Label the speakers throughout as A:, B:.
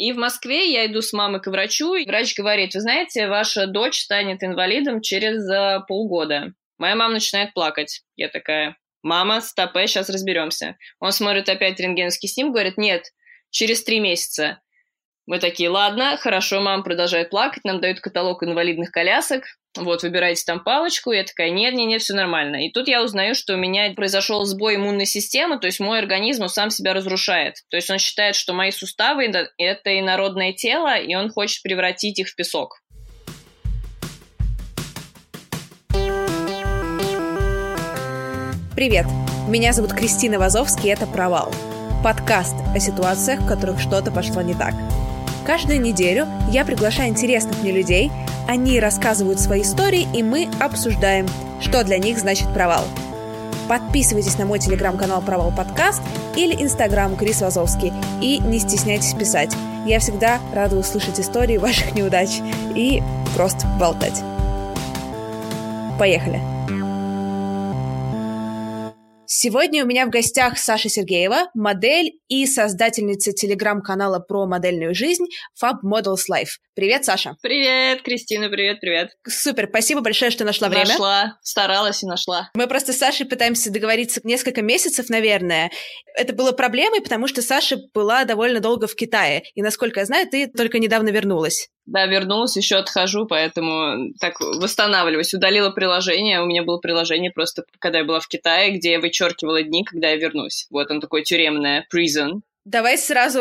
A: И в Москве я иду с мамой к врачу, и врач говорит, вы знаете, ваша дочь станет инвалидом через uh, полгода. Моя мама начинает плакать. Я такая, мама, стопэ, сейчас разберемся. Он смотрит опять рентгеновский снимок, говорит, нет, через три месяца. Мы такие, ладно, хорошо, мама продолжает плакать, нам дают каталог инвалидных колясок, вот, выбираете там палочку, я такая, нет, нет, нет, все нормально. И тут я узнаю, что у меня произошел сбой иммунной системы, то есть мой организм, сам себя разрушает. То есть он считает, что мои суставы – это инородное тело, и он хочет превратить их в песок.
B: Привет, меня зовут Кристина Вазовский, и это «Провал». Подкаст о ситуациях, в которых что-то пошло не так. Каждую неделю я приглашаю интересных мне людей – они рассказывают свои истории, и мы обсуждаем, что для них значит провал. Подписывайтесь на мой телеграм-канал «Провал подкаст» или инстаграм Крис Вазовский и не стесняйтесь писать. Я всегда рада услышать истории ваших неудач и просто болтать. Поехали! Сегодня у меня в гостях Саша Сергеева, модель и создательница телеграм-канала про модельную жизнь Fab Models Life. Привет, Саша.
A: Привет, Кристина, привет, привет.
B: Супер, спасибо большое, что нашла время.
A: Нашла, старалась и нашла.
B: Мы просто с Сашей пытаемся договориться несколько месяцев, наверное. Это было проблемой, потому что Саша была довольно долго в Китае. И, насколько я знаю, ты только недавно вернулась.
A: Да, вернулась, еще отхожу, поэтому так восстанавливаюсь. Удалила приложение. У меня было приложение просто, когда я была в Китае, где я вычеркивала дни, когда я вернусь. Вот он такой тюремное, prison.
B: Давай сразу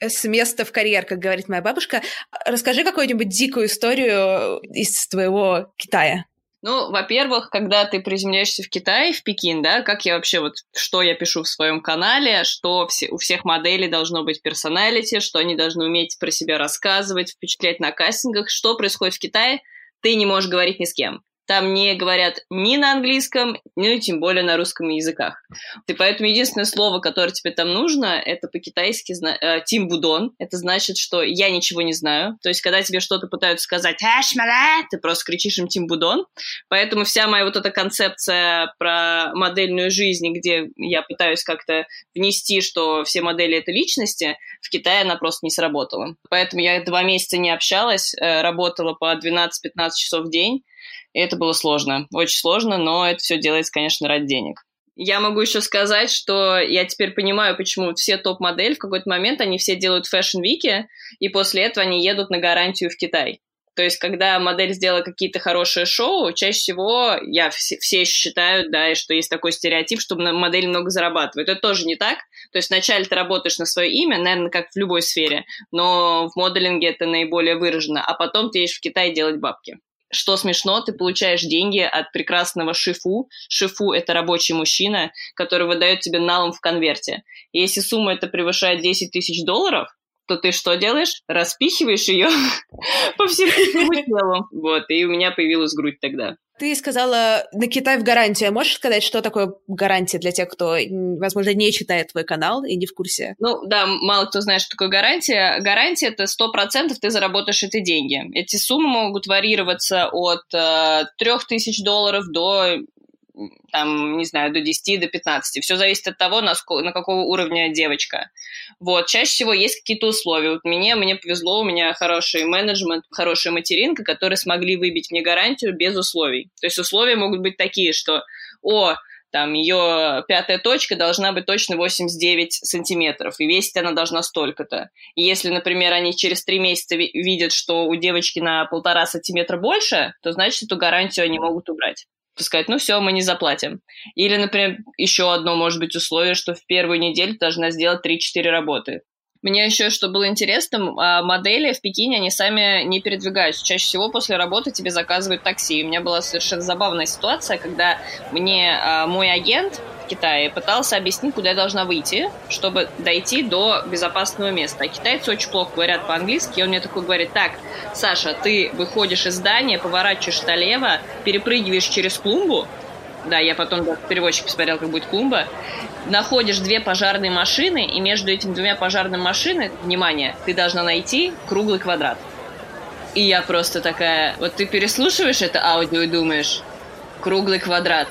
B: с места в карьер, как говорит моя бабушка. Расскажи какую-нибудь дикую историю из твоего Китая.
A: Ну, во-первых, когда ты приземляешься в Китай, в Пекин, да, как я вообще вот, что я пишу в своем канале, что все, у всех моделей должно быть персоналити, что они должны уметь про себя рассказывать, впечатлять на кастингах, что происходит в Китае, ты не можешь говорить ни с кем там не говорят ни на английском, ни тем более на русском языках. И поэтому единственное слово, которое тебе там нужно, это по-китайски э, «тим будон». Это значит, что я ничего не знаю. То есть, когда тебе что-то пытаются сказать ты просто кричишь им «тим будон». Поэтому вся моя вот эта концепция про модельную жизнь, где я пытаюсь как-то внести, что все модели — это личности, в Китае она просто не сработала. Поэтому я два месяца не общалась, э, работала по 12-15 часов в день, и это было сложно, очень сложно, но это все делается, конечно, ради денег. Я могу еще сказать, что я теперь понимаю, почему все топ-модели в какой-то момент, они все делают fashion week и, и после этого они едут на гарантию в Китай. То есть, когда модель сделала какие-то хорошие шоу, чаще всего, я все, все считаю, да, и что есть такой стереотип, что модель много зарабатывает. Это тоже не так. То есть, вначале ты работаешь на свое имя, наверное, как в любой сфере, но в моделинге это наиболее выражено, а потом ты едешь в Китай делать бабки что смешно, ты получаешь деньги от прекрасного шифу. Шифу – это рабочий мужчина, который выдает тебе налом в конверте. И если сумма это превышает 10 тысяч долларов, то ты что делаешь? Распихиваешь ее по всему телу. Вот, и у меня появилась грудь тогда.
B: Ты сказала на Китай в гарантию. Можешь сказать, что такое гарантия для тех, кто, возможно, не читает твой канал и не в курсе?
A: Ну, да, мало кто знает, что такое гарантия. Гарантия – это сто процентов ты заработаешь эти деньги. Эти суммы могут варьироваться от э, 3000 долларов до там, не знаю, до 10, до 15. Все зависит от того, на, сколько, на какого уровня девочка. Вот, чаще всего есть какие-то условия. Вот мне, мне повезло, у меня хороший менеджмент, хорошая материнка, которые смогли выбить мне гарантию без условий. То есть условия могут быть такие, что, о, там ее пятая точка должна быть точно 89 сантиметров, и весить она должна столько-то. Если, например, они через три месяца видят, что у девочки на полтора сантиметра больше, то значит эту гарантию они могут убрать сказать, ну все, мы не заплатим. Или, например, еще одно может быть условие, что в первую неделю должна сделать 3-4 работы. Мне еще, что было интересно, а, модели в Пекине, они сами не передвигаются. Чаще всего после работы тебе заказывают такси. у меня была совершенно забавная ситуация, когда мне а, мой агент в Китае, пытался объяснить, куда я должна выйти, чтобы дойти до безопасного места. А китайцы очень плохо говорят по-английски, и он мне такой говорит, так, Саша, ты выходишь из здания, поворачиваешь налево, перепрыгиваешь через клумбу, да, я потом да, переводчик посмотрел, как будет клумба. Находишь две пожарные машины, и между этими двумя пожарными машинами, внимание, ты должна найти круглый квадрат. И я просто такая, вот ты переслушиваешь это аудио и думаешь, круглый квадрат.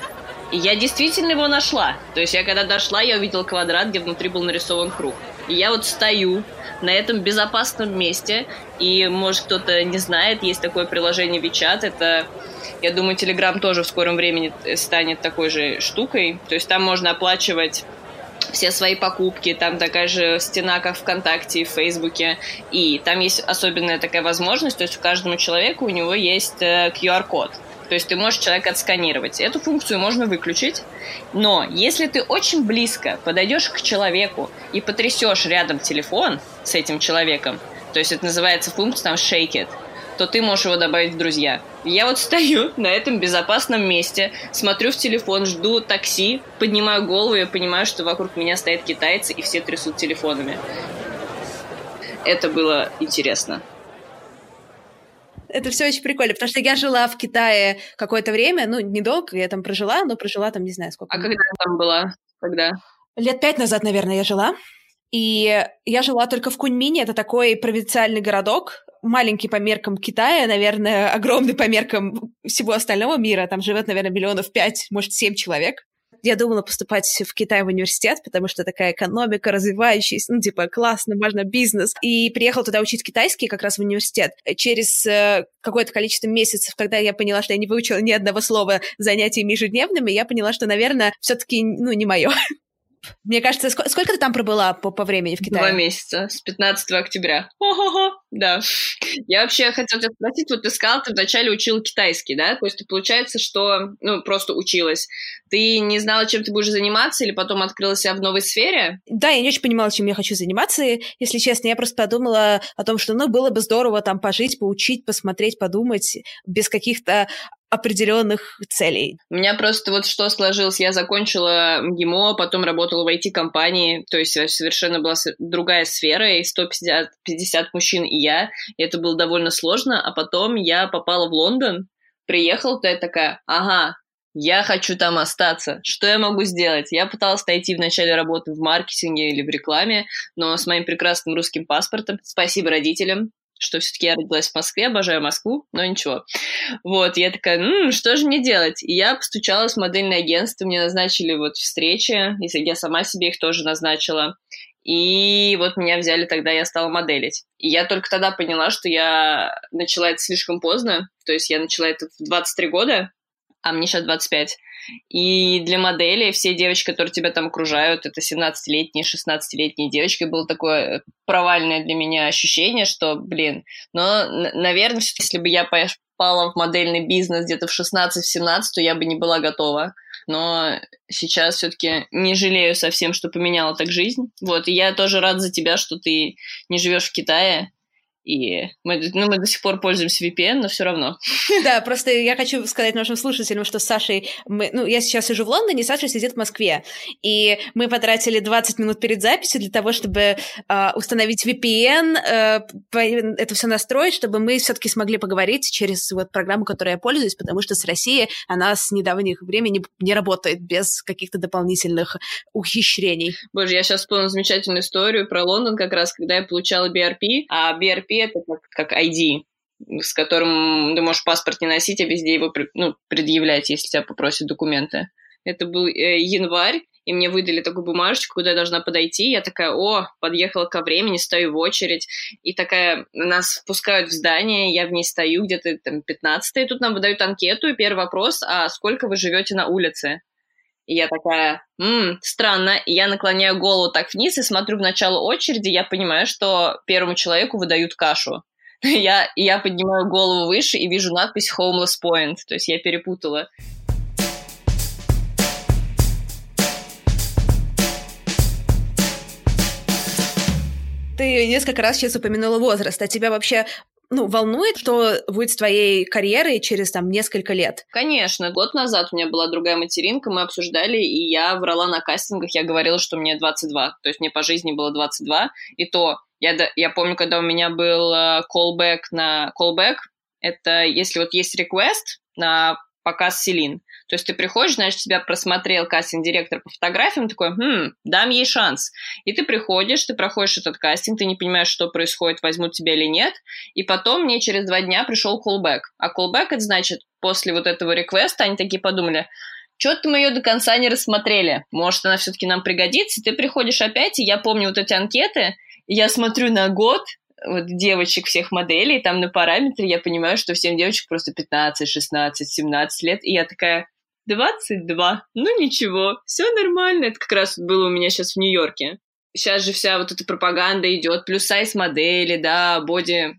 A: И я действительно его нашла. То есть я когда дошла, я увидела квадрат, где внутри был нарисован круг. И я вот стою на этом безопасном месте, и, может, кто-то не знает, есть такое приложение WeChat, это я думаю, Telegram тоже в скором времени станет такой же штукой. То есть там можно оплачивать все свои покупки, там такая же стена, как ВКонтакте и в Фейсбуке, и там есть особенная такая возможность, то есть у каждому человеку у него есть QR-код, э, то есть ты можешь человека отсканировать. Эту функцию можно выключить, но если ты очень близко подойдешь к человеку и потрясешь рядом телефон с этим человеком, то есть это называется функция там shake it, то ты можешь его добавить в друзья. Я вот стою на этом безопасном месте, смотрю в телефон, жду такси, поднимаю голову и понимаю, что вокруг меня стоят китайцы и все трясут телефонами. Это было интересно.
B: Это все очень прикольно, потому что я жила в Китае какое-то время, ну, недолго я там прожила, но прожила там не знаю сколько.
A: А когда там была? Когда?
B: Лет пять назад, наверное, я жила. И я жила только в Куньмине, это такой провинциальный городок, маленький по меркам Китая, наверное, огромный по меркам всего остального мира. Там живет, наверное, миллионов пять, может, семь человек. Я думала поступать в Китай в университет, потому что такая экономика развивающаяся, ну, типа, классно, можно бизнес. И приехала туда учить китайский как раз в университет. Через э, какое-то количество месяцев, когда я поняла, что я не выучила ни одного слова занятиями ежедневными, я поняла, что, наверное, все-таки, ну, не мое. Мне кажется, сколько, сколько ты там пробыла по, по времени в Китае?
A: Два месяца, с 15 октября. Хо-хо-хо, да. Я вообще хотела тебя спросить, вот ты сказала, ты вначале учила китайский, да? То есть получается, что, ну, просто училась. Ты не знала, чем ты будешь заниматься, или потом открыла себя в новой сфере?
B: Да, я не очень понимала, чем я хочу заниматься, если честно. Я просто подумала о том, что, ну, было бы здорово там пожить, поучить, посмотреть, подумать, без каких-то определенных целей.
A: У меня просто вот что сложилось. Я закончила МГИМО, потом работала в IT-компании, то есть совершенно была другая сфера, и 150 50 мужчин и я, и это было довольно сложно, а потом я попала в Лондон, приехала туда и такая, ага, я хочу там остаться. Что я могу сделать? Я пыталась найти в начале работы в маркетинге или в рекламе, но с моим прекрасным русским паспортом, спасибо родителям, что все-таки я родилась в Москве, обожаю Москву, но ничего. Вот, я такая, ну, что же мне делать? И я постучалась в модельное агентство, мне назначили вот встречи, если я сама себе их тоже назначила. И вот меня взяли тогда, я стала моделить. И я только тогда поняла, что я начала это слишком поздно. То есть я начала это в 23 года, а мне сейчас 25. И для модели все девочки, которые тебя там окружают, это 17-летние, 16-летние девочки, было такое провальное для меня ощущение, что, блин, но, наверное, если бы я попала в модельный бизнес где-то в 16-17, то я бы не была готова. Но сейчас все-таки не жалею совсем, что поменяла так жизнь. Вот, и я тоже рад за тебя, что ты не живешь в Китае, и мы, ну, мы до сих пор пользуемся VPN, но все равно.
B: Да, просто я хочу сказать нашим слушателям, что с Сашей... Мы, ну, я сейчас сижу в Лондоне, Саша сидит в Москве. И мы потратили 20 минут перед записью для того, чтобы э, установить VPN, э, это все настроить, чтобы мы все-таки смогли поговорить через вот программу, которой я пользуюсь, потому что с Россией она с недавних времени не работает без каких-то дополнительных ухищрений.
A: Боже, я сейчас вспомнила замечательную историю про Лондон, как раз когда я получала BRP, а BRP это как, как ID, с которым ты можешь паспорт не носить, а везде его ну, предъявлять, если тебя попросят документы. Это был э, январь, и мне выдали такую бумажечку, куда я должна подойти. Я такая, о, подъехала ко времени, стою в очередь. И такая, нас впускают в здание, я в ней стою, где-то там 15 и тут нам выдают анкету, и первый вопрос, а сколько вы живете на улице? И я такая, ммм, странно. И я наклоняю голову так вниз и смотрю в начало очереди, я понимаю, что первому человеку выдают кашу. Я, я поднимаю голову выше и вижу надпись Homeless Point, то есть я перепутала.
B: Ты несколько раз сейчас упомянула возраст, а тебя вообще ну, волнует, что будет с твоей карьерой через там несколько лет?
A: Конечно. Год назад у меня была другая материнка, мы обсуждали, и я врала на кастингах, я говорила, что мне 22. То есть мне по жизни было 22. И то, я, я помню, когда у меня был callback э, на... Callback — это если вот есть request на показ Селин, то есть ты приходишь, значит, тебя просмотрел кастинг-директор по фотографиям, такой, хм, дам ей шанс. И ты приходишь, ты проходишь этот кастинг, ты не понимаешь, что происходит, возьмут тебя или нет. И потом мне через два дня пришел callback. А callback, это значит, после вот этого реквеста они такие подумали, что-то мы ее до конца не рассмотрели. Может, она все-таки нам пригодится. Ты приходишь опять, и я помню вот эти анкеты, я смотрю на год, вот девочек всех моделей, там на параметре я понимаю, что всем девочек просто 15, 16, 17 лет, и я такая, 22. Ну ничего, все нормально. Это как раз было у меня сейчас в Нью-Йорке. Сейчас же вся вот эта пропаганда идет, плюс сайз модели, да, боди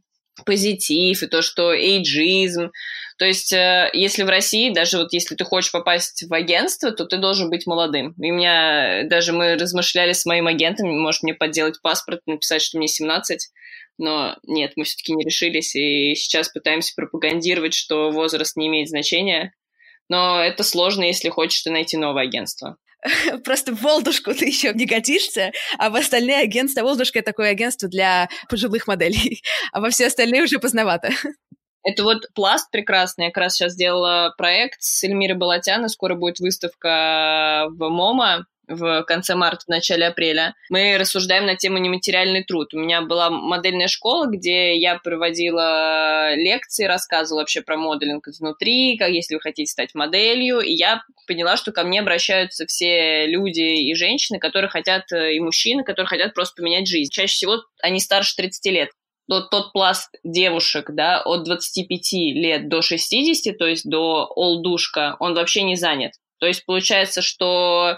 A: позитив и то, что эйджизм. То есть, э, если в России, даже вот если ты хочешь попасть в агентство, то ты должен быть молодым. И меня даже мы размышляли с моим агентом, может мне подделать паспорт, написать, что мне 17, но нет, мы все-таки не решились, и сейчас пытаемся пропагандировать, что возраст не имеет значения, но это сложно, если хочешь ты найти новое агентство.
B: Просто в Волдушку ты еще не годишься, а в остальные агентства... Волдушка — это такое агентство для пожилых моделей, а во все остальные уже поздновато.
A: Это вот пласт прекрасный. Я как раз сейчас сделала проект с Эльмирой Балатяной. Скоро будет выставка в МОМА в конце марта, в начале апреля, мы рассуждаем на тему нематериальный труд. У меня была модельная школа, где я проводила лекции, рассказывала вообще про моделинг изнутри, как если вы хотите стать моделью, и я поняла, что ко мне обращаются все люди и женщины, которые хотят, и мужчины, которые хотят просто поменять жизнь. Чаще всего они старше 30 лет тот, тот пласт девушек, да, от 25 лет до 60, то есть до олдушка, он вообще не занят. То есть получается, что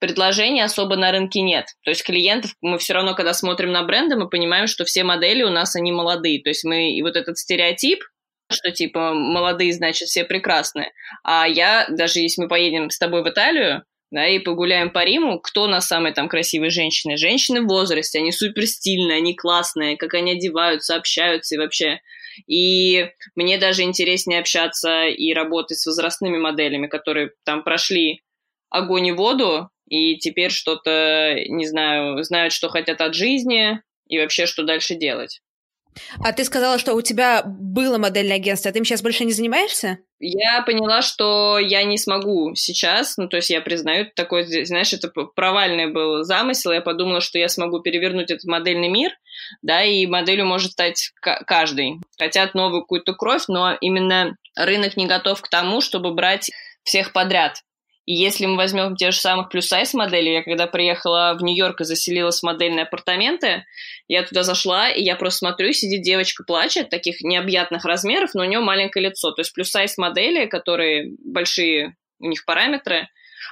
A: предложений особо на рынке нет. То есть клиентов мы все равно, когда смотрим на бренды, мы понимаем, что все модели у нас, они молодые. То есть мы и вот этот стереотип, что типа молодые, значит, все прекрасные. А я, даже если мы поедем с тобой в Италию, да, и погуляем по Риму, кто у нас самые там красивые женщины? Женщины в возрасте, они супер стильные, они классные, как они одеваются, общаются и вообще. И мне даже интереснее общаться и работать с возрастными моделями, которые там прошли огонь и воду, и теперь что-то, не знаю, знают, что хотят от жизни и вообще, что дальше делать.
B: А ты сказала, что у тебя было модельное агентство, а ты им сейчас больше не занимаешься?
A: Я поняла, что я не смогу сейчас, ну, то есть я признаю, такой, знаешь, это провальный был замысел, я подумала, что я смогу перевернуть этот модельный мир, да, и моделью может стать каждый. Хотят новую какую-то кровь, но именно рынок не готов к тому, чтобы брать всех подряд. И если мы возьмем те же самых плюс-сайз модели, я когда приехала в Нью-Йорк и заселилась в модельные апартаменты, я туда зашла, и я просто смотрю, сидит девочка, плачет, таких необъятных размеров, но у нее маленькое лицо. То есть плюс-сайз модели, которые большие у них параметры,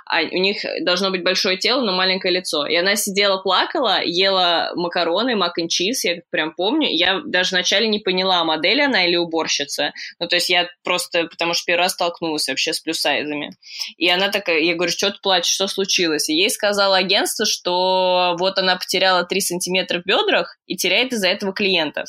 A: а у них должно быть большое тело, но маленькое лицо. И она сидела, плакала, ела макароны, мак и чиз, я прям помню. Я даже вначале не поняла, модель она или уборщица. Ну, то есть я просто, потому что первый раз столкнулась вообще с плюс-сайзами. И она такая, я говорю, что ты плачешь, что случилось? И ей сказала агентство, что вот она потеряла 3 сантиметра в бедрах и теряет из-за этого клиентов.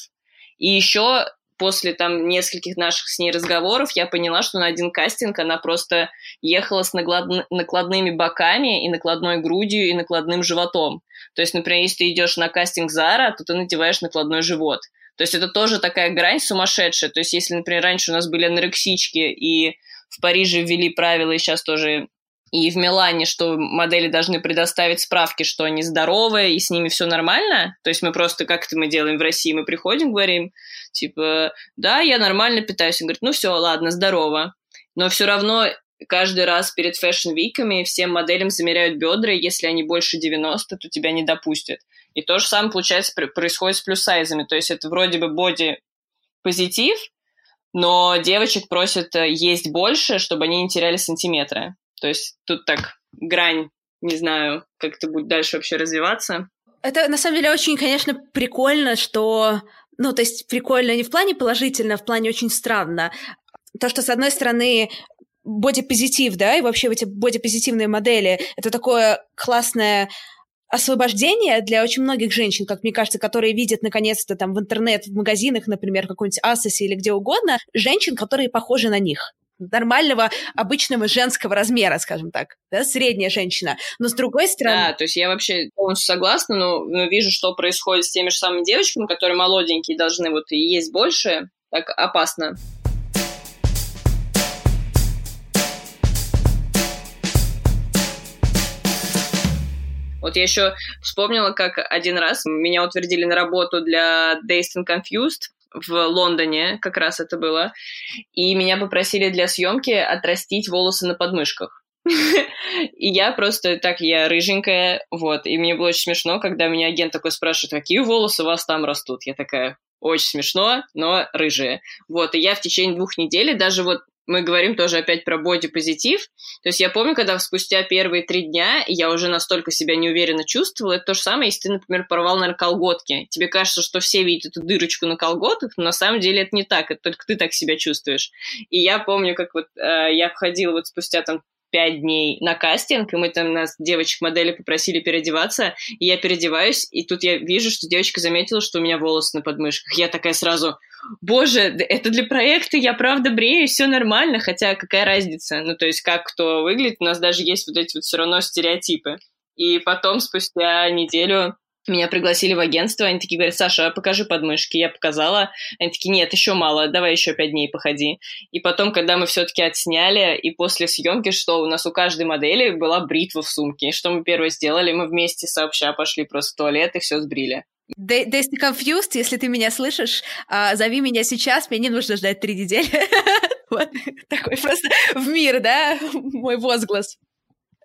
A: И еще после там нескольких наших с ней разговоров я поняла, что на один кастинг она просто ехала с наклад... накладными боками и накладной грудью и накладным животом. То есть, например, если ты идешь на кастинг Зара, то ты надеваешь накладной живот. То есть это тоже такая грань сумасшедшая. То есть если, например, раньше у нас были анорексички и в Париже ввели правила, и сейчас тоже и в Милане, что модели должны предоставить справки, что они здоровые, и с ними все нормально. То есть мы просто, как это мы делаем в России, мы приходим, говорим, типа, да, я нормально питаюсь. Он говорит, ну все, ладно, здорово. Но все равно каждый раз перед fashion week ами всем моделям замеряют бедра, и если они больше 90, то тебя не допустят. И то же самое, получается, происходит с plus size ами. То есть это вроде бы боди-позитив, но девочек просят э, есть больше, чтобы они не теряли сантиметры. То есть тут так грань, не знаю, как это будет дальше вообще развиваться.
B: Это на самом деле очень, конечно, прикольно, что... Ну, то есть прикольно не в плане положительно, а в плане очень странно. То, что, с одной стороны, бодипозитив, да, и вообще эти бодипозитивные модели, это такое классное освобождение для очень многих женщин, как мне кажется, которые видят наконец-то там в интернет, в магазинах, например, какой-нибудь Асосе или где угодно, женщин, которые похожи на них нормального, обычного женского размера, скажем так, да, средняя женщина. Но с другой стороны...
A: Да, то есть я вообще полностью согласна, но, но вижу, что происходит с теми же самыми девочками, которые молоденькие, должны вот и есть больше, так опасно. Вот я еще вспомнила, как один раз меня утвердили на работу для Dazed and Confused в Лондоне, как раз это было, и меня попросили для съемки отрастить волосы на подмышках. И я просто так, я рыженькая, вот, и мне было очень смешно, когда меня агент такой спрашивает, какие волосы у вас там растут? Я такая, очень смешно, но рыжие. Вот, и я в течение двух недель, даже вот мы говорим тоже опять про бодипозитив. То есть я помню, когда спустя первые три дня я уже настолько себя неуверенно чувствовала, это то же самое, если ты, например, порвал, наверное, колготки. Тебе кажется, что все видят эту дырочку на колготках, но на самом деле это не так, это только ты так себя чувствуешь. И я помню, как вот э, я входила вот спустя там пять дней на кастинг, и мы там нас, девочек-модели, попросили переодеваться, и я переодеваюсь, и тут я вижу, что девочка заметила, что у меня волосы на подмышках. Я такая сразу, боже, это для проекта, я правда брею, все нормально, хотя какая разница? Ну, то есть, как кто выглядит, у нас даже есть вот эти вот все равно стереотипы. И потом, спустя неделю, меня пригласили в агентство, они такие говорят, Саша, покажи подмышки. Я показала. Они такие, нет, еще мало, давай еще пять дней походи. И потом, когда мы все-таки отсняли, и после съемки, что у нас у каждой модели была бритва в сумке. Что мы первое сделали? Мы вместе сообща пошли просто в туалет и все сбрили.
B: Daisy Confused, если ты меня слышишь, а, зови меня сейчас, мне не нужно ждать три недели. Вот такой просто в мир, да, мой возглас.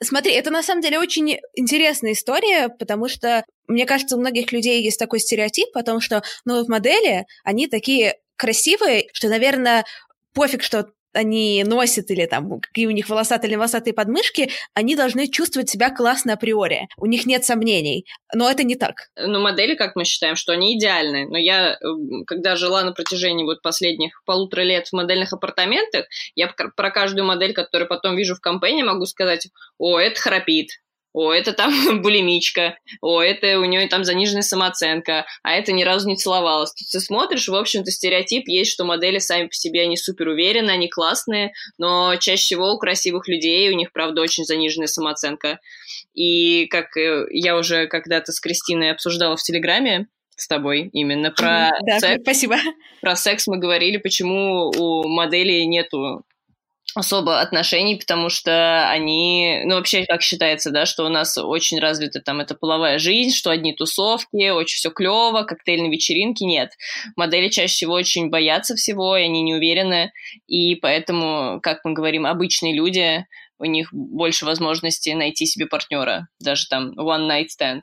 B: Смотри, это на самом деле очень интересная история, потому что, мне кажется, у многих людей есть такой стереотип о том, что, ну, вот модели, они такие красивые, что, наверное, пофиг, что они носят или там какие у них волосатые или волосатые подмышки, они должны чувствовать себя классно априори. У них нет сомнений. Но это не так.
A: Ну, модели, как мы считаем, что они идеальны. Но я, когда жила на протяжении вот последних полутора лет в модельных апартаментах, я про каждую модель, которую потом вижу в компании, могу сказать, о, это храпит, о, это там булимичка, о, это у нее там заниженная самооценка, а это ни разу не целовалась. Тут ты смотришь, в общем-то, стереотип есть, что модели сами по себе, они супер уверены, они классные, но чаще всего у красивых людей у них, правда, очень заниженная самооценка. И как э, я уже когда-то с Кристиной обсуждала в Телеграме, с тобой именно про
B: да, секс. Спасибо.
A: Про секс мы говорили, почему у моделей нету особо отношений, потому что они, ну, вообще, как считается, да, что у нас очень развита там эта половая жизнь, что одни тусовки, очень все клево, коктейльные вечеринки, нет. Модели чаще всего очень боятся всего, и они не уверены, и поэтому, как мы говорим, обычные люди, у них больше возможностей найти себе партнера, даже там one night stand.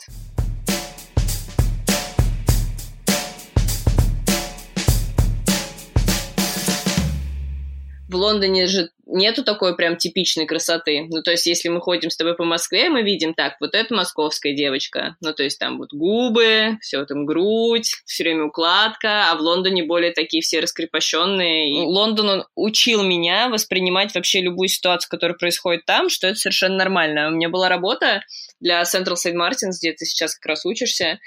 A: В Лондоне же нету такой прям типичной красоты. Ну, то есть, если мы ходим с тобой по Москве, мы видим так, вот это московская девочка. Ну, то есть, там вот губы, все там грудь, все время укладка, а в Лондоне более такие все раскрепощенные. И Лондон, он учил меня воспринимать вообще любую ситуацию, которая происходит там, что это совершенно нормально. У меня была работа для Central Saint Martins, где ты сейчас как раз учишься,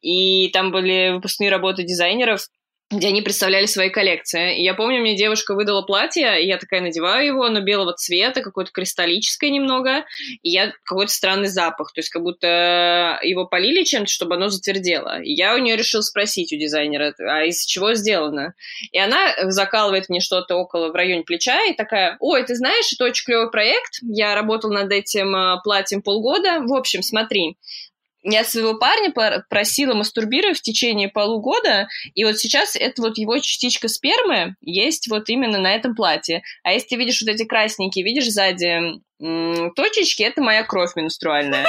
A: и там были выпускные работы дизайнеров, где они представляли свои коллекции. И я помню, мне девушка выдала платье, и я такая надеваю его, оно белого цвета, какое-то кристаллическое немного, и я какой-то странный запах, то есть как будто его полили чем-то, чтобы оно затвердело. И я у нее решила спросить у дизайнера, а из чего сделано? И она закалывает мне что-то около, в районе плеча, и такая, ой, ты знаешь, это очень клевый проект, я работала над этим э, платьем полгода, в общем, смотри, я своего парня просила мастурбировать в течение полугода, и вот сейчас это вот его частичка спермы есть вот именно на этом платье. А если ты видишь вот эти красненькие, видишь сзади точечки, это моя кровь менструальная.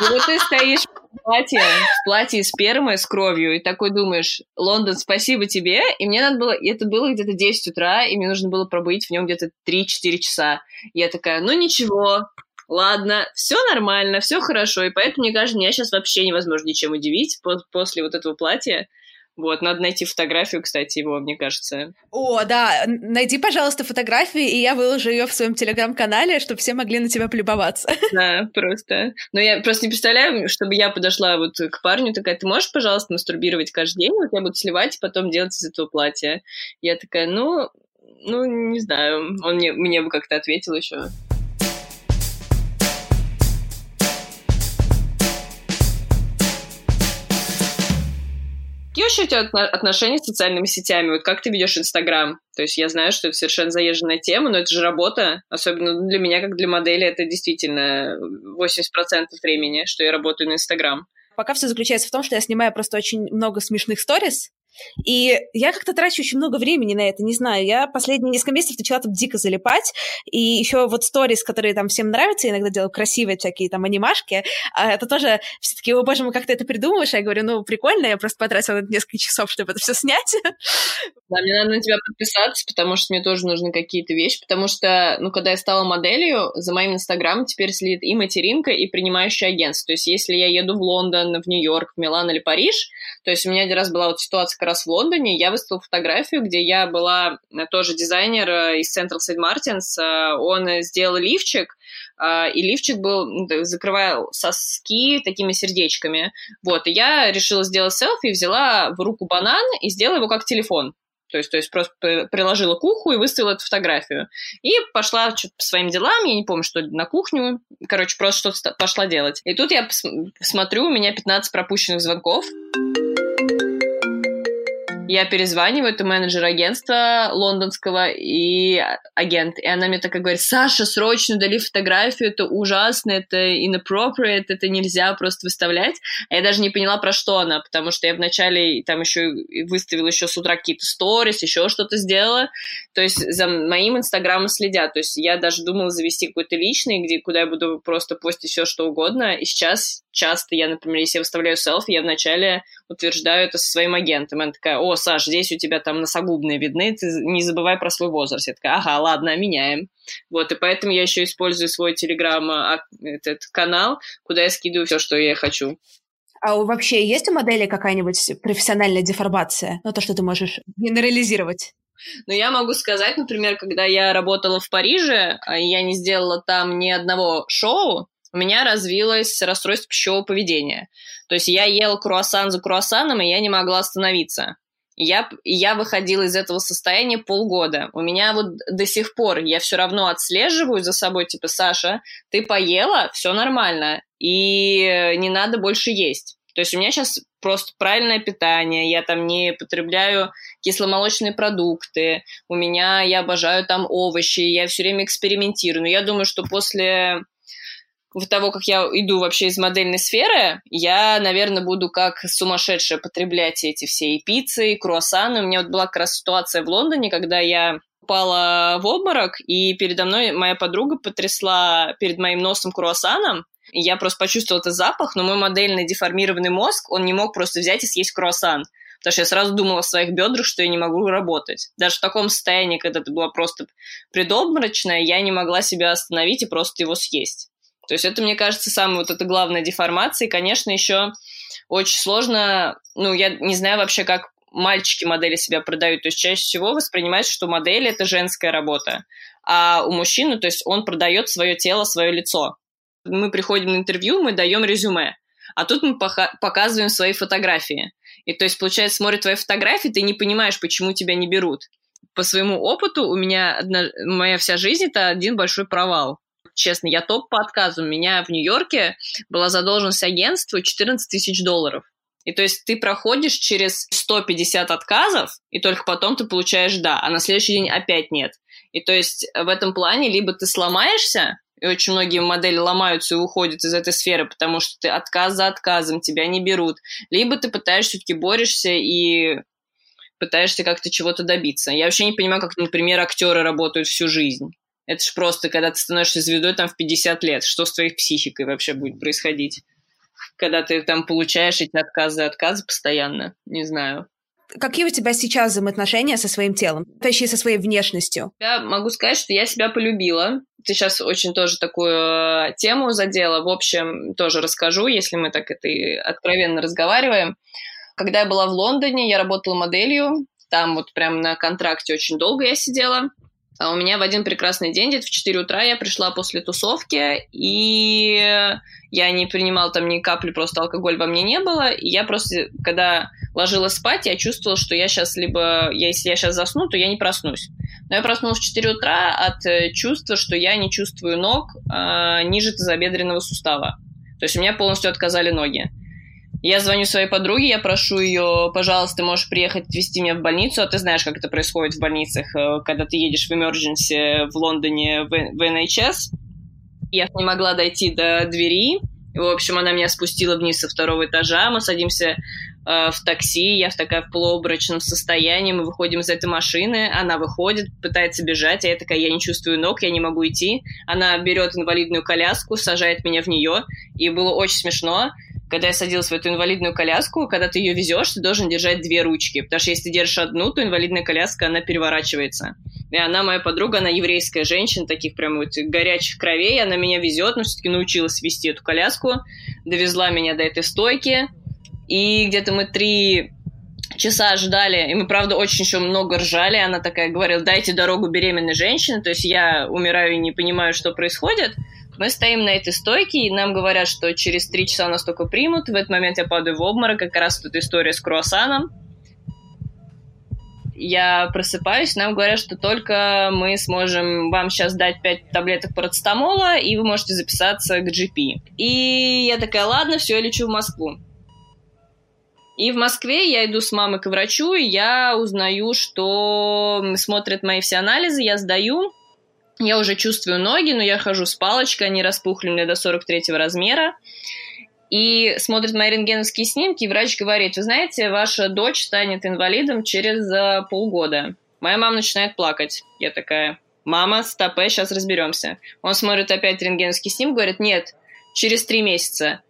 A: И вот ты стоишь в платье, в платье спермы с кровью, и такой думаешь, Лондон, спасибо тебе, и мне надо было, это было где-то 10 утра, и мне нужно было пробыть в нем где-то 3-4 часа. Я такая, ну ничего, ладно, все нормально, все хорошо, и поэтому, мне кажется, меня сейчас вообще невозможно ничем удивить после вот этого платья, Вот, надо найти фотографию, кстати, его, мне кажется.
B: О, да, найди, пожалуйста, фотографию, и я выложу ее в своем телеграм-канале, чтобы все могли на тебя полюбоваться.
A: Да, просто. Но я просто не представляю, чтобы я подошла вот к парню, такая, ты можешь, пожалуйста, мастурбировать каждый день? Вот я буду сливать и потом делать из этого платья. Я такая, ну, ну, не знаю. Он мне, мне бы как-то ответил еще. Какие вообще у тебя отношения с социальными сетями? Вот как ты ведешь Инстаграм? То есть я знаю, что это совершенно заезженная тема, но это же работа. Особенно для меня, как для модели, это действительно 80% времени, что я работаю на Инстаграм.
B: Пока все заключается в том, что я снимаю просто очень много смешных сторис, и я как-то трачу очень много времени на это, не знаю. Я последние несколько месяцев начала там дико залипать. И еще вот сторис, которые там всем нравятся, иногда делаю красивые всякие там анимашки, а это тоже все таки о боже мой, как ты это придумываешь? Я говорю, ну, прикольно, я просто потратила несколько часов, чтобы это все снять.
A: Да, мне надо на тебя подписаться, потому что мне тоже нужны какие-то вещи, потому что, ну, когда я стала моделью, за моим инстаграмом теперь следит и материнка, и принимающее агентство. То есть если я еду в Лондон, в Нью-Йорк, в Милан или Париж, то есть у меня один раз была вот ситуация раз в Лондоне, я выставила фотографию, где я была э, тоже дизайнер э, из Central St. Martins, э, он сделал лифчик, и лифчик был, закрывал соски такими сердечками. Вот, и я решила сделать селфи, взяла в руку банан и сделала его как телефон. То есть, то есть просто приложила к уху и выставила эту фотографию. И пошла что-то по своим делам, я не помню, что на кухню. Короче, просто что-то пошла делать. И тут я смотрю, у меня 15 пропущенных звонков. Я перезваниваю, это менеджер агентства лондонского и агент. И она мне такая говорит, Саша, срочно удали фотографию, это ужасно, это inappropriate, это нельзя просто выставлять. А я даже не поняла, про что она, потому что я вначале там еще выставила еще с утра какие-то сторис, еще что-то сделала. То есть за моим инстаграмом следят. То есть я даже думала завести какой-то личный, где, куда я буду просто постить все, что угодно. И сейчас часто я, например, если я выставляю селфи, я вначале утверждаю это со своим агентом. Она такая, о, Саш, здесь у тебя там носогубные видны, ты не забывай про свой возраст. Я такая, ага, ладно, меняем. Вот, и поэтому я еще использую свой а, этот канал, куда я скидываю все, что я хочу.
B: А вообще есть у модели какая-нибудь профессиональная деформация? Ну, то, что ты можешь генерализировать?
A: Ну, я могу сказать, например, когда я работала в Париже, а я не сделала там ни одного шоу, у меня развилось расстройство пищевого поведения. То есть я ела круассан за круассаном, и я не могла остановиться. Я, я выходила из этого состояния полгода. У меня вот до сих пор я все равно отслеживаю за собой, типа, Саша, ты поела, все нормально, и не надо больше есть. То есть у меня сейчас просто правильное питание, я там не потребляю кисломолочные продукты, у меня, я обожаю там овощи, я все время экспериментирую. Но я думаю, что после в того, как я иду вообще из модельной сферы, я, наверное, буду как сумасшедшая потреблять эти все и пиццы, и круассаны. У меня вот была как раз ситуация в Лондоне, когда я упала в обморок, и передо мной моя подруга потрясла перед моим носом круассаном, и я просто почувствовала этот запах, но мой модельный деформированный мозг, он не мог просто взять и съесть круассан. Потому что я сразу думала в своих бедрах, что я не могу работать. Даже в таком состоянии, когда это было просто предобморочное, я не могла себя остановить и просто его съесть. То есть это, мне кажется, самая вот эта главная деформация. И, конечно, еще очень сложно, ну, я не знаю вообще, как мальчики модели себя продают. То есть чаще всего воспринимается, что модель – это женская работа. А у мужчины, то есть он продает свое тело, свое лицо. Мы приходим на интервью, мы даем резюме. А тут мы показываем свои фотографии. И то есть, получается, смотрят твои фотографии, ты не понимаешь, почему тебя не берут. По своему опыту у меня одна, моя вся жизнь – это один большой провал честно, я топ по отказу. У меня в Нью-Йорке была задолженность агентству 14 тысяч долларов. И то есть ты проходишь через 150 отказов, и только потом ты получаешь «да», а на следующий день опять нет. И то есть в этом плане либо ты сломаешься, и очень многие модели ломаются и уходят из этой сферы, потому что ты отказ за отказом, тебя не берут. Либо ты пытаешься, все-таки борешься и пытаешься как-то чего-то добиться. Я вообще не понимаю, как, например, актеры работают всю жизнь. Это ж просто, когда ты становишься звездой там в 50 лет, что с твоей психикой вообще будет происходить? Когда ты там получаешь эти отказы отказы постоянно, не знаю.
B: Какие у тебя сейчас взаимоотношения со своим телом, точнее, со своей внешностью?
A: Я могу сказать, что я себя полюбила. Ты сейчас очень тоже такую э, тему задела. В общем, тоже расскажу, если мы так это и откровенно разговариваем. Когда я была в Лондоне, я работала моделью, там вот прям на контракте очень долго я сидела. А у меня в один прекрасный день, где-то в 4 утра, я пришла после тусовки, и я не принимала там ни капли, просто алкоголь во мне не было. И я просто, когда ложилась спать, я чувствовала, что я сейчас либо, если я сейчас засну, то я не проснусь. Но я проснулась в 4 утра от э, чувства, что я не чувствую ног э, ниже тазобедренного сустава. То есть у меня полностью отказали ноги. Я звоню своей подруге, я прошу ее, пожалуйста, ты можешь приехать отвезти меня в больницу, а ты знаешь, как это происходит в больницах, э, когда ты едешь в emergency в Лондоне в, в NHS. Я не могла дойти до двери, в общем, она меня спустила вниз со второго этажа, мы садимся э, в такси, я в такая в полуобрачном состоянии, мы выходим из этой машины, она выходит, пытается бежать, а я такая, я не чувствую ног, я не могу идти. Она берет инвалидную коляску, сажает меня в нее, и было очень смешно когда я садилась в эту инвалидную коляску, когда ты ее везешь, ты должен держать две ручки, потому что если ты держишь одну, то инвалидная коляска, она переворачивается. И она, моя подруга, она еврейская женщина, таких прям вот горячих кровей, она меня везет, но все-таки научилась вести эту коляску, довезла меня до этой стойки, и где-то мы три часа ждали, и мы, правда, очень еще много ржали. Она такая говорила, дайте дорогу беременной женщине, то есть я умираю и не понимаю, что происходит. Мы стоим на этой стойке, и нам говорят, что через три часа нас только примут. В этот момент я падаю в обморок, как раз тут история с круассаном. Я просыпаюсь, нам говорят, что только мы сможем вам сейчас дать 5 таблеток парацетамола, и вы можете записаться к GP. И я такая, ладно, все, я лечу в Москву. И в Москве я иду с мамой к врачу, и я узнаю, что смотрят мои все анализы, я сдаю, я уже чувствую ноги, но я хожу с палочкой, они распухли мне до 43 размера. И смотрит мои рентгеновские снимки, и врач говорит, вы знаете, ваша дочь станет инвалидом через uh, полгода. Моя мама начинает плакать. Я такая, мама, стопе, сейчас разберемся. Он смотрит опять рентгеновский снимок, говорит, нет, через три месяца.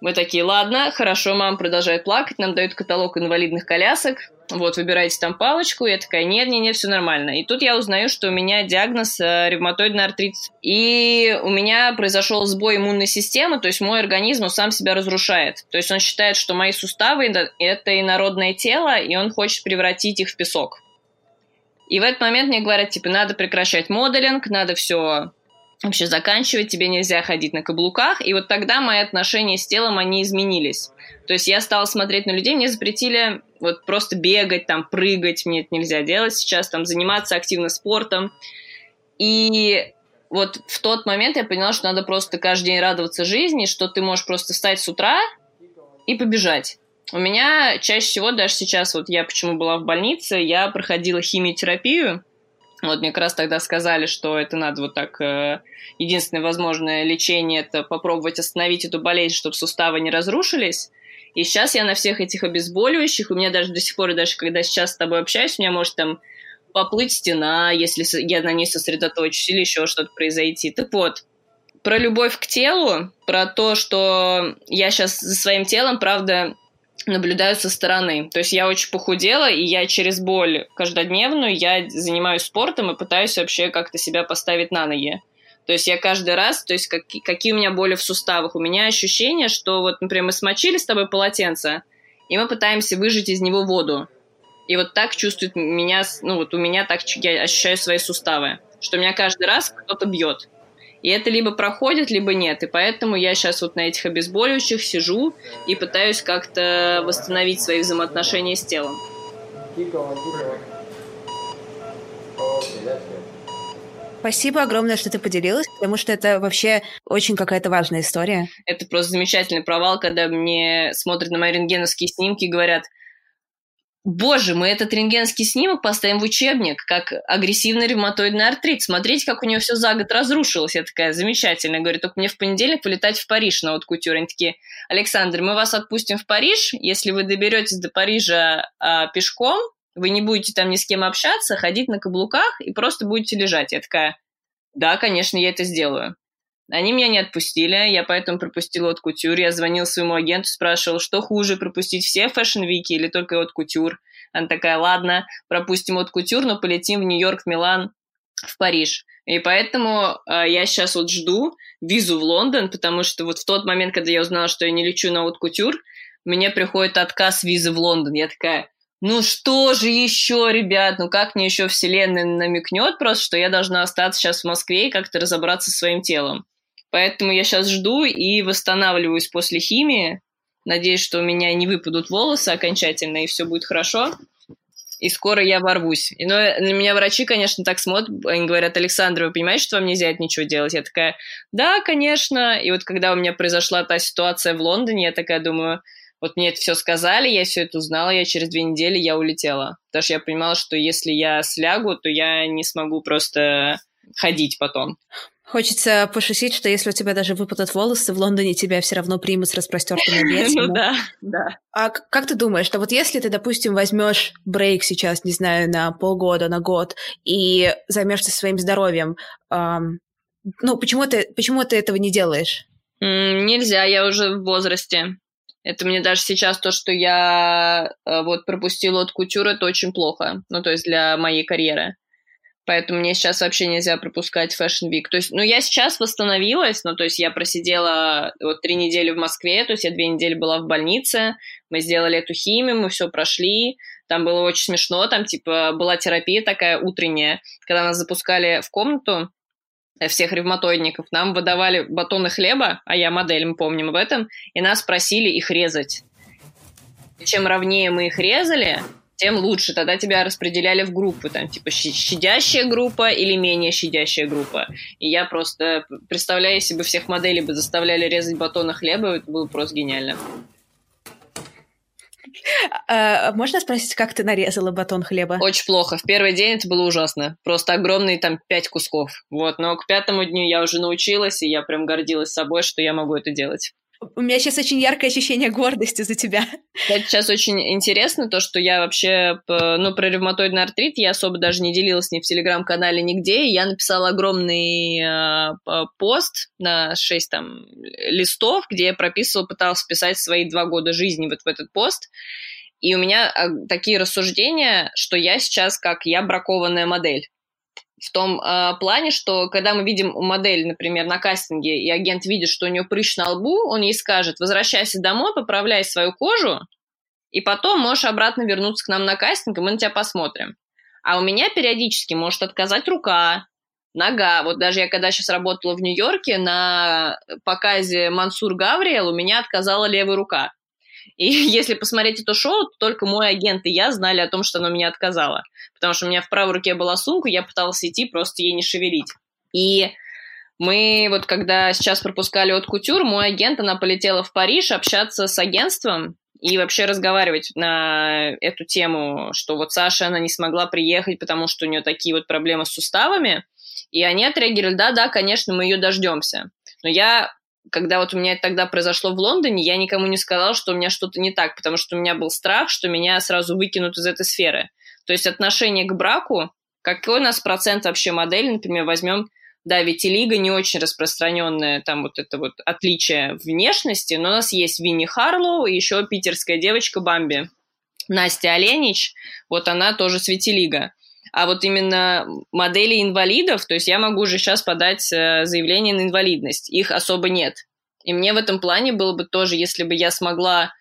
A: Мы такие, ладно, хорошо, мама продолжает плакать, нам дают каталог инвалидных колясок, вот, выбираете там палочку, я такая, нет, нет, нет, все нормально. И тут я узнаю, что у меня диагноз э, ревматоидный артрит. И у меня произошел сбой иммунной системы, то есть мой организм он сам себя разрушает. То есть он считает, что мои суставы – это инородное тело, и он хочет превратить их в песок. И в этот момент мне говорят, типа, надо прекращать моделинг, надо все вообще заканчивать, тебе нельзя ходить на каблуках. И вот тогда мои отношения с телом, они изменились. То есть я стала смотреть на людей, мне запретили вот просто бегать, там, прыгать, мне это нельзя делать сейчас, там, заниматься активно спортом. И вот в тот момент я поняла, что надо просто каждый день радоваться жизни, что ты можешь просто встать с утра и побежать. У меня чаще всего, даже сейчас, вот я почему была в больнице, я проходила химиотерапию, вот мне как раз тогда сказали, что это надо вот так... Э, единственное возможное лечение – это попробовать остановить эту болезнь, чтобы суставы не разрушились. И сейчас я на всех этих обезболивающих, у меня даже до сих пор, даже когда сейчас с тобой общаюсь, у меня может там поплыть стена, если я на ней сосредоточусь, или еще что-то произойти. Так вот, про любовь к телу, про то, что я сейчас за своим телом, правда, наблюдаю со стороны. То есть я очень похудела, и я через боль каждодневную, я занимаюсь спортом и пытаюсь вообще как-то себя поставить на ноги. То есть я каждый раз, то есть как, какие у меня боли в суставах, у меня ощущение, что вот, например, мы смочили с тобой полотенце, и мы пытаемся выжать из него воду. И вот так чувствует меня, ну вот у меня так я ощущаю свои суставы, что меня каждый раз кто-то бьет. И это либо проходит, либо нет. И поэтому я сейчас вот на этих обезболивающих сижу и пытаюсь как-то восстановить свои взаимоотношения с телом.
B: Спасибо огромное, что ты поделилась, потому что это вообще очень какая-то важная история.
A: Это просто замечательный провал, когда мне смотрят на мои рентгеновские снимки и говорят, Боже, мы этот рентгенский снимок поставим в учебник, как агрессивный ревматоидный артрит. Смотрите, как у нее все за год разрушилось. Я такая, замечательно. Говорю, только мне в понедельник вылетать в Париж на вот кутюр. Они такие, Александр, мы вас отпустим в Париж. Если вы доберетесь до Парижа а, пешком, вы не будете там ни с кем общаться, ходить на каблуках и просто будете лежать. Я такая, да, конечно, я это сделаю. Они меня не отпустили, я поэтому пропустила от кутюр. Я звонила своему агенту, спрашивала, что хуже, пропустить все fashion week и или только от кутюр. Она такая, ладно, пропустим от кутюр, но полетим в Нью-Йорк, Милан, в Париж. И поэтому э, я сейчас вот жду визу в Лондон, потому что вот в тот момент, когда я узнала, что я не лечу на от кутюр, мне приходит отказ визы в Лондон. Я такая, ну что же еще, ребят, ну как мне еще вселенная намекнет просто, что я должна остаться сейчас в Москве и как-то разобраться со своим телом. Поэтому я сейчас жду и восстанавливаюсь после химии. Надеюсь, что у меня не выпадут волосы окончательно, и все будет хорошо. И скоро я ворвусь. И, но на меня врачи, конечно, так смотрят. Они говорят, Александра, вы понимаете, что вам нельзя от ничего делать? Я такая, да, конечно. И вот когда у меня произошла та ситуация в Лондоне, я такая думаю, вот мне это все сказали, я все это узнала, я через две недели я улетела. Потому что я понимала, что если я слягу, то я не смогу просто ходить потом.
B: Хочется пошутить, что если у тебя даже выпадут волосы, в Лондоне тебя все равно примут с распростертыми объятиями.
A: Ну да, да.
B: А как ты думаешь, что вот если ты, допустим, возьмешь брейк сейчас, не знаю, на полгода, на год, и займешься своим здоровьем, ну, почему ты, почему ты этого не делаешь?
A: нельзя, я уже в возрасте. Это мне даже сейчас то, что я э, вот пропустила от кутюр, это очень плохо. Ну, то есть для моей карьеры. Поэтому мне сейчас вообще нельзя пропускать Fashion Week. То есть, ну, я сейчас восстановилась, ну, то есть я просидела вот три недели в Москве, то есть я две недели была в больнице, мы сделали эту химию, мы все прошли, там было очень смешно, там, типа, была терапия такая утренняя, когда нас запускали в комнату, всех ревматоидников, нам выдавали батоны хлеба, а я модель, мы помним об этом, и нас просили их резать. Чем ровнее мы их резали, тем лучше. Тогда тебя распределяли в группы, там, типа, щадящая группа или менее щадящая группа. И я просто, представляю, если бы всех моделей бы заставляли резать батоны хлеба, это было просто гениально.
B: А, можно спросить, как ты нарезала батон хлеба?
A: Очень плохо. В первый день это было ужасно. Просто огромные там пять кусков. Вот. Но к пятому дню я уже научилась, и я прям гордилась собой, что я могу это делать.
B: У меня сейчас очень яркое ощущение гордости за тебя.
A: Это сейчас очень интересно, то, что я вообще, ну, про ревматоидный артрит я особо даже не делилась ни в телеграм-канале, нигде. Я написала огромный э, пост на 6 там листов, где я прописывала, пыталась писать свои два года жизни вот в этот пост. И у меня а, такие рассуждения, что я сейчас как я бракованная модель в том э, плане, что когда мы видим модель, например, на кастинге, и агент видит, что у нее прыщ на лбу, он ей скажет, возвращайся домой, поправляй свою кожу, и потом можешь обратно вернуться к нам на кастинг, и мы на тебя посмотрим. А у меня периодически может отказать рука, нога. Вот даже я когда сейчас работала в Нью-Йорке, на показе Мансур Гавриэл у меня отказала левая рука. И если посмотреть это шоу, то только мой агент и я знали о том, что оно меня отказало. Потому что у меня в правой руке была сумка, я пыталась идти, просто ей не шевелить. И мы вот когда сейчас пропускали от Кутюр, мой агент, она полетела в Париж общаться с агентством и вообще разговаривать на эту тему, что вот Саша, она не смогла приехать, потому что у нее такие вот проблемы с суставами. И они отреагировали, да-да, конечно, мы ее дождемся. Но я когда вот у меня тогда произошло в Лондоне, я никому не сказала, что у меня что-то не так, потому что у меня был страх, что меня сразу выкинут из этой сферы. То есть отношение к браку, какой у нас процент вообще модели, например, возьмем, да, ведь не очень распространенная, там вот это вот отличие внешности, но у нас есть Винни Харлоу и еще питерская девочка Бамби. Настя Оленич, вот она тоже светилига. А вот именно модели инвалидов, то есть я могу уже сейчас подать э, заявление на инвалидность. Их особо нет. И мне в этом плане было бы тоже, если бы я смогла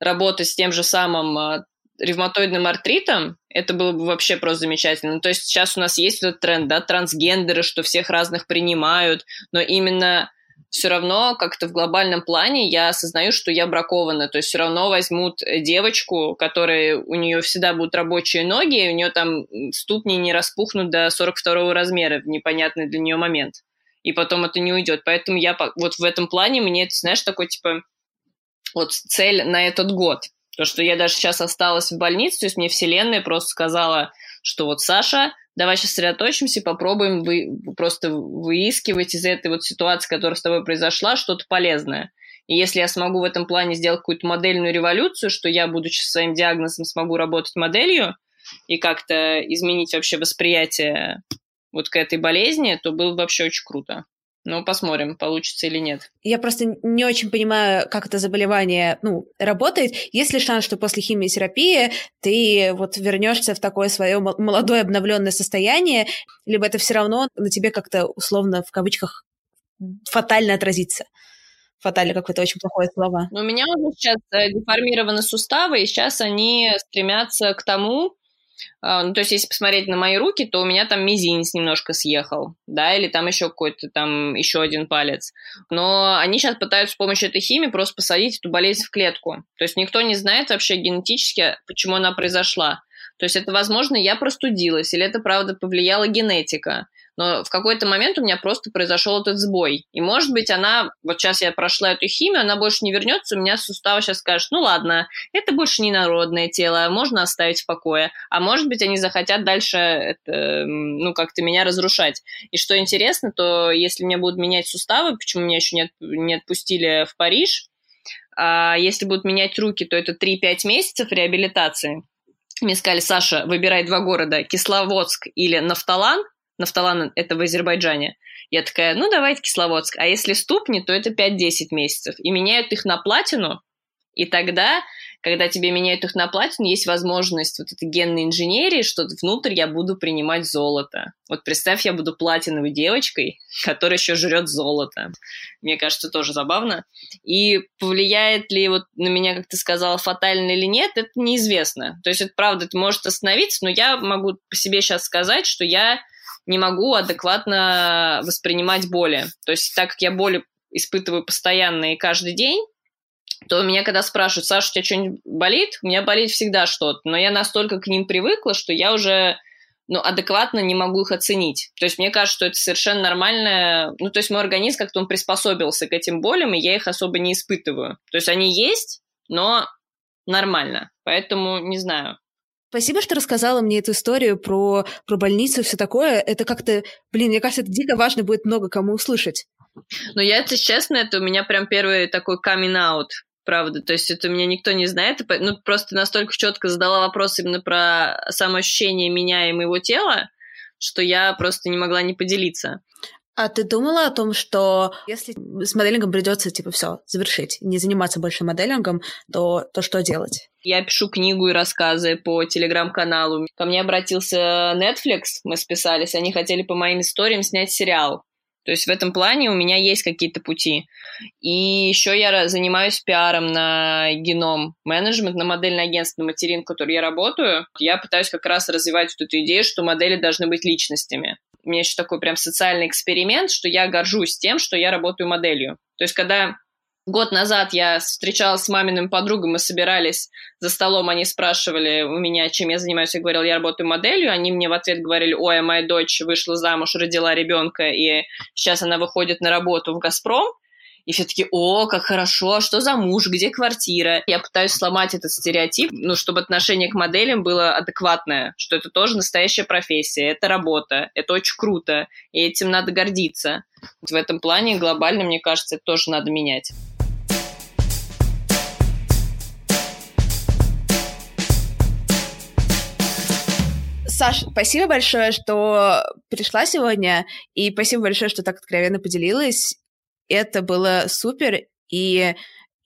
A: работать с тем же самым э, ревматоидным артритом, это было бы вообще просто замечательно. То есть сейчас у нас есть этот тренд, да, трансгендеры, что всех разных принимают, но именно все равно как-то в глобальном плане я осознаю, что я бракована. То есть все равно возьмут э, девочку, которая у нее всегда будут рабочие ноги, и у нее там ступни не распухнут до 42 размера в непонятный для нее момент. И потом это не уйдет. Поэтому я вот в этом плане мне знаешь, такой типа вот цель на этот год. То, что я даже сейчас осталась в больнице, то есть мне вселенная просто сказала, что вот Саша, давай сейчас сосредоточимся, попробуем вы, просто выискивать из этой вот ситуации, которая с тобой произошла, что-то полезное. И если я смогу в этом плане сделать какую-то модельную революцию, что я, будучи своим диагнозом, смогу работать моделью и как-то изменить вообще восприятие вот к этой болезни, то было бы вообще очень круто. Ну, посмотрим, получится или нет.
B: Я просто не очень понимаю, как это заболевание ну, работает. Есть ли шанс, что после химиотерапии ты вот вернешься в такое свое молодое обновленное состояние, либо это все равно на тебе как-то условно в кавычках фатально отразится? фатально какое-то очень плохое слово.
A: Ну, у меня уже сейчас э, деформированы суставы, и сейчас они стремятся к тому, ну, то есть, если посмотреть на мои руки, то у меня там мизинец немножко съехал, да, или там еще какой-то там еще один палец. Но они сейчас пытаются с помощью этой химии просто посадить эту болезнь в клетку. То есть никто не знает вообще генетически, почему она произошла. То есть это, возможно, я простудилась, или это, правда, повлияла генетика но в какой-то момент у меня просто произошел этот сбой. И, может быть, она, вот сейчас я прошла эту химию, она больше не вернется, у меня суставы сейчас скажут, ну ладно, это больше не народное тело, можно оставить в покое. А может быть, они захотят дальше это, ну, как-то меня разрушать. И что интересно, то если мне будут менять суставы, почему меня еще не, от, не отпустили в Париж, а если будут менять руки, то это 3-5 месяцев реабилитации. Мне сказали, Саша, выбирай два города, Кисловодск или Нафталан, Нафталан это в Азербайджане. Я такая, ну давайте Кисловодск. А если ступни, то это 5-10 месяцев. И меняют их на платину, и тогда, когда тебе меняют их на платину, есть возможность вот этой генной инженерии, что внутрь я буду принимать золото. Вот представь, я буду платиновой девочкой, которая еще жрет золото. Мне кажется, тоже забавно. И повлияет ли вот на меня, как ты сказала, фатально или нет, это неизвестно. То есть это правда, это может остановиться, но я могу по себе сейчас сказать, что я не могу адекватно воспринимать боли. То есть так как я боли испытываю постоянно и каждый день, то меня когда спрашивают, Саша, у тебя что-нибудь болит? У меня болит всегда что-то, но я настолько к ним привыкла, что я уже ну, адекватно не могу их оценить. То есть мне кажется, что это совершенно нормально. Ну, то есть мой организм как-то он приспособился к этим болям, и я их особо не испытываю. То есть они есть, но нормально. Поэтому не знаю.
B: Спасибо, что рассказала мне эту историю про, про больницу и все такое. Это как-то, блин, мне кажется, это дико важно будет много кому услышать.
A: Ну, я, если честно, это у меня прям первый такой out, правда. То есть это меня никто не знает. Ну, просто настолько четко задала вопрос именно про самоощущение меня и моего тела, что я просто не могла не поделиться.
B: А ты думала о том, что если с моделингом придется, типа, все, завершить, не заниматься больше моделингом, то, то что делать?
A: Я пишу книгу и рассказы по телеграм-каналу. Ко мне обратился Netflix, мы списались, они хотели по моим историям снять сериал. То есть в этом плане у меня есть какие-то пути. И еще я занимаюсь пиаром на геном менеджмент, на модельное агентство, на материн, в которой я работаю. Я пытаюсь как раз развивать вот эту идею, что модели должны быть личностями у меня еще такой прям социальный эксперимент, что я горжусь тем, что я работаю моделью. То есть, когда год назад я встречалась с маминым подругой, мы собирались за столом, они спрашивали у меня, чем я занимаюсь, я говорила, я работаю моделью, они мне в ответ говорили, ой, а моя дочь вышла замуж, родила ребенка, и сейчас она выходит на работу в «Газпром», и все таки о, как хорошо, а что за муж, где квартира? Я пытаюсь сломать этот стереотип, ну, чтобы отношение к моделям было адекватное, что это тоже настоящая профессия, это работа, это очень круто, и этим надо гордиться. В этом плане глобально, мне кажется, это тоже надо менять.
B: Саш, спасибо большое, что пришла сегодня, и спасибо большое, что так откровенно поделилась. Это было супер, и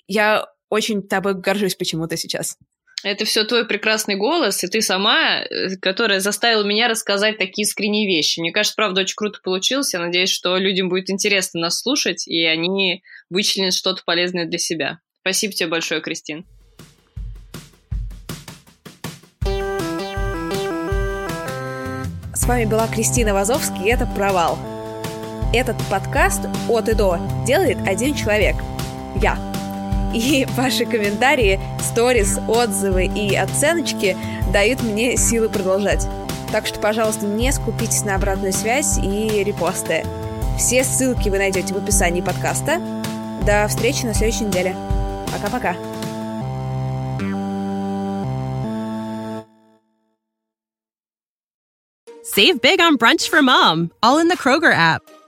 B: я очень тобой горжусь почему-то сейчас.
A: Это все твой прекрасный голос, и ты сама, э, которая заставила меня рассказать такие искренние вещи. Мне кажется, правда, очень круто получилось. Я надеюсь, что людям будет интересно нас слушать, и они вычленят что-то полезное для себя. Спасибо тебе большое, Кристин.
B: С вами была Кристина Вазовский, и это «Провал». Этот подкаст от и до делает один человек – я. И ваши комментарии, сторис, отзывы и оценочки дают мне силы продолжать. Так что, пожалуйста, не скупитесь на обратную связь и репосты. Все ссылки вы найдете в описании подкаста. До встречи на следующей неделе. Пока-пока.
C: Save big on brunch for mom, all in the Kroger app.